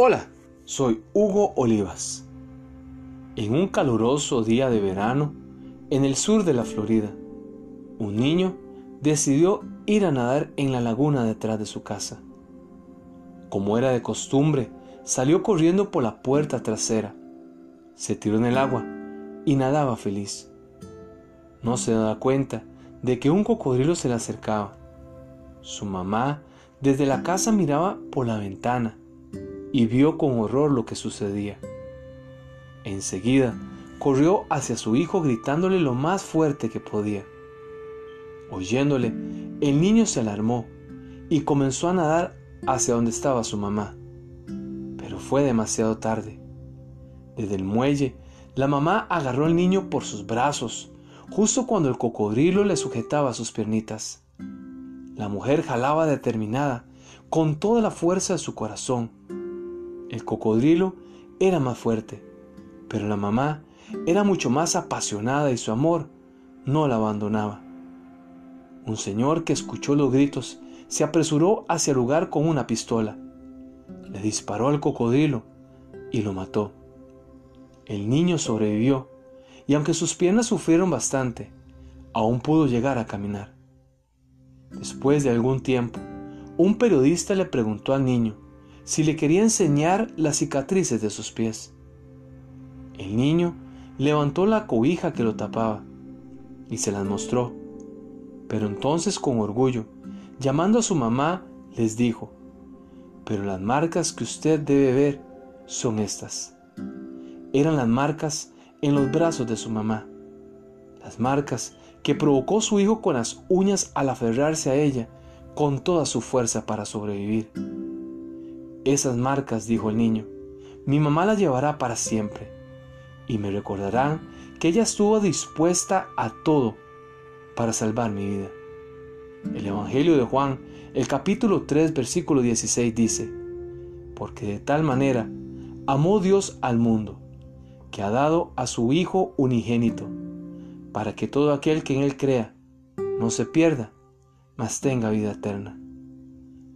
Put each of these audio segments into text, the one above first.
Hola, soy Hugo Olivas. En un caluroso día de verano, en el sur de la Florida, un niño decidió ir a nadar en la laguna detrás de su casa. Como era de costumbre, salió corriendo por la puerta trasera, se tiró en el agua y nadaba feliz. No se daba cuenta de que un cocodrilo se le acercaba. Su mamá desde la casa miraba por la ventana y vio con horror lo que sucedía. Enseguida corrió hacia su hijo gritándole lo más fuerte que podía. Oyéndole, el niño se alarmó y comenzó a nadar hacia donde estaba su mamá. Pero fue demasiado tarde. Desde el muelle, la mamá agarró al niño por sus brazos, justo cuando el cocodrilo le sujetaba sus piernitas. La mujer jalaba determinada, con toda la fuerza de su corazón, el cocodrilo era más fuerte, pero la mamá era mucho más apasionada y su amor no la abandonaba. Un señor que escuchó los gritos se apresuró hacia el lugar con una pistola. Le disparó al cocodrilo y lo mató. El niño sobrevivió y aunque sus piernas sufrieron bastante, aún pudo llegar a caminar. Después de algún tiempo, un periodista le preguntó al niño si le quería enseñar las cicatrices de sus pies. El niño levantó la cobija que lo tapaba y se las mostró. Pero entonces con orgullo, llamando a su mamá, les dijo, pero las marcas que usted debe ver son estas. Eran las marcas en los brazos de su mamá, las marcas que provocó su hijo con las uñas al aferrarse a ella con toda su fuerza para sobrevivir. Esas marcas, dijo el niño, mi mamá las llevará para siempre y me recordarán que ella estuvo dispuesta a todo para salvar mi vida. El Evangelio de Juan, el capítulo 3, versículo 16 dice, porque de tal manera amó Dios al mundo, que ha dado a su Hijo unigénito, para que todo aquel que en Él crea no se pierda, mas tenga vida eterna.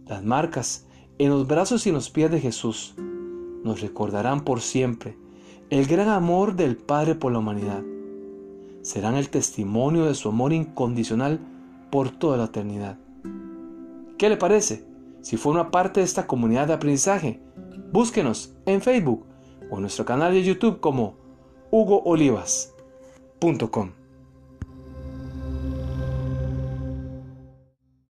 Las marcas en los brazos y en los pies de Jesús nos recordarán por siempre el gran amor del Padre por la humanidad. Serán el testimonio de su amor incondicional por toda la eternidad. ¿Qué le parece? Si forma parte de esta comunidad de aprendizaje, búsquenos en Facebook o en nuestro canal de YouTube como hugoolivas.com.